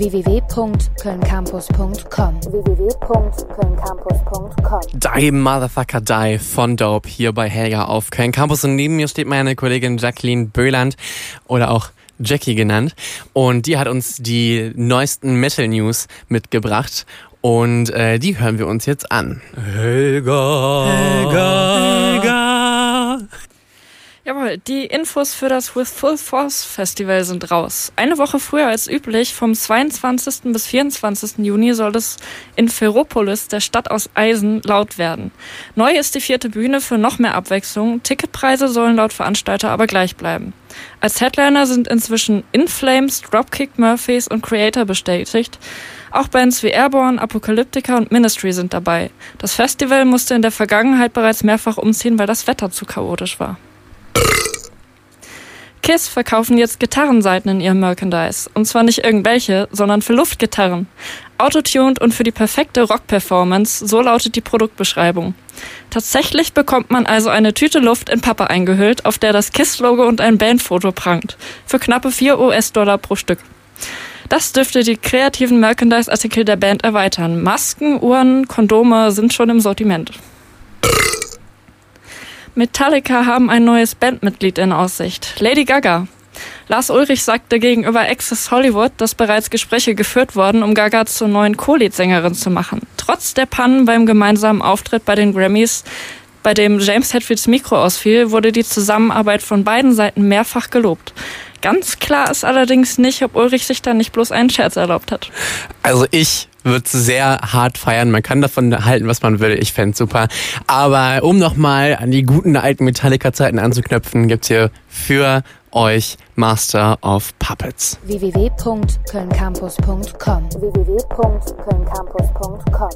www.kölncampus.com www.kölncampus.com Die Motherfucker Die von Dope hier bei Helga auf Köln Campus und neben mir steht meine Kollegin Jacqueline Böland oder auch Jackie genannt und die hat uns die neuesten Metal News mitgebracht und äh, die hören wir uns jetzt an. Helga. Helga. Helga. Jawohl, die Infos für das With Full Force Festival sind raus. Eine Woche früher als üblich, vom 22. bis 24. Juni, soll es in Ferropolis, der Stadt aus Eisen, laut werden. Neu ist die vierte Bühne für noch mehr Abwechslung. Ticketpreise sollen laut Veranstalter aber gleich bleiben. Als Headliner sind inzwischen In Flames, Dropkick Murphys und Creator bestätigt. Auch Bands wie Airborne, Apocalyptica und Ministry sind dabei. Das Festival musste in der Vergangenheit bereits mehrfach umziehen, weil das Wetter zu chaotisch war. Kiss verkaufen jetzt Gitarrenseiten in ihrem Merchandise. Und zwar nicht irgendwelche, sondern für Luftgitarren. Autotuned und für die perfekte Rock-Performance, so lautet die Produktbeschreibung. Tatsächlich bekommt man also eine Tüte Luft in Pappe eingehüllt, auf der das Kiss-Logo und ein Bandfoto prangt. Für knappe 4 US-Dollar pro Stück. Das dürfte die kreativen Merchandise-Artikel der Band erweitern. Masken, Uhren, Kondome sind schon im Sortiment. Metallica haben ein neues Bandmitglied in Aussicht. Lady Gaga. Lars Ulrich sagte gegenüber Access Hollywood, dass bereits Gespräche geführt wurden, um Gaga zur neuen Co-Lead-Sängerin zu machen. Trotz der Pannen beim gemeinsamen Auftritt bei den Grammys, bei dem James Hetfields Mikro ausfiel, wurde die Zusammenarbeit von beiden Seiten mehrfach gelobt. Ganz klar ist allerdings nicht, ob Ulrich sich da nicht bloß einen Scherz erlaubt hat. Also ich würde sehr hart feiern. Man kann davon halten, was man will. Ich fände super. Aber um nochmal an die guten alten Metallica-Zeiten anzuknöpfen, gibt's hier für euch Master of Puppets. www.kölncampus.com www.kölncampus.com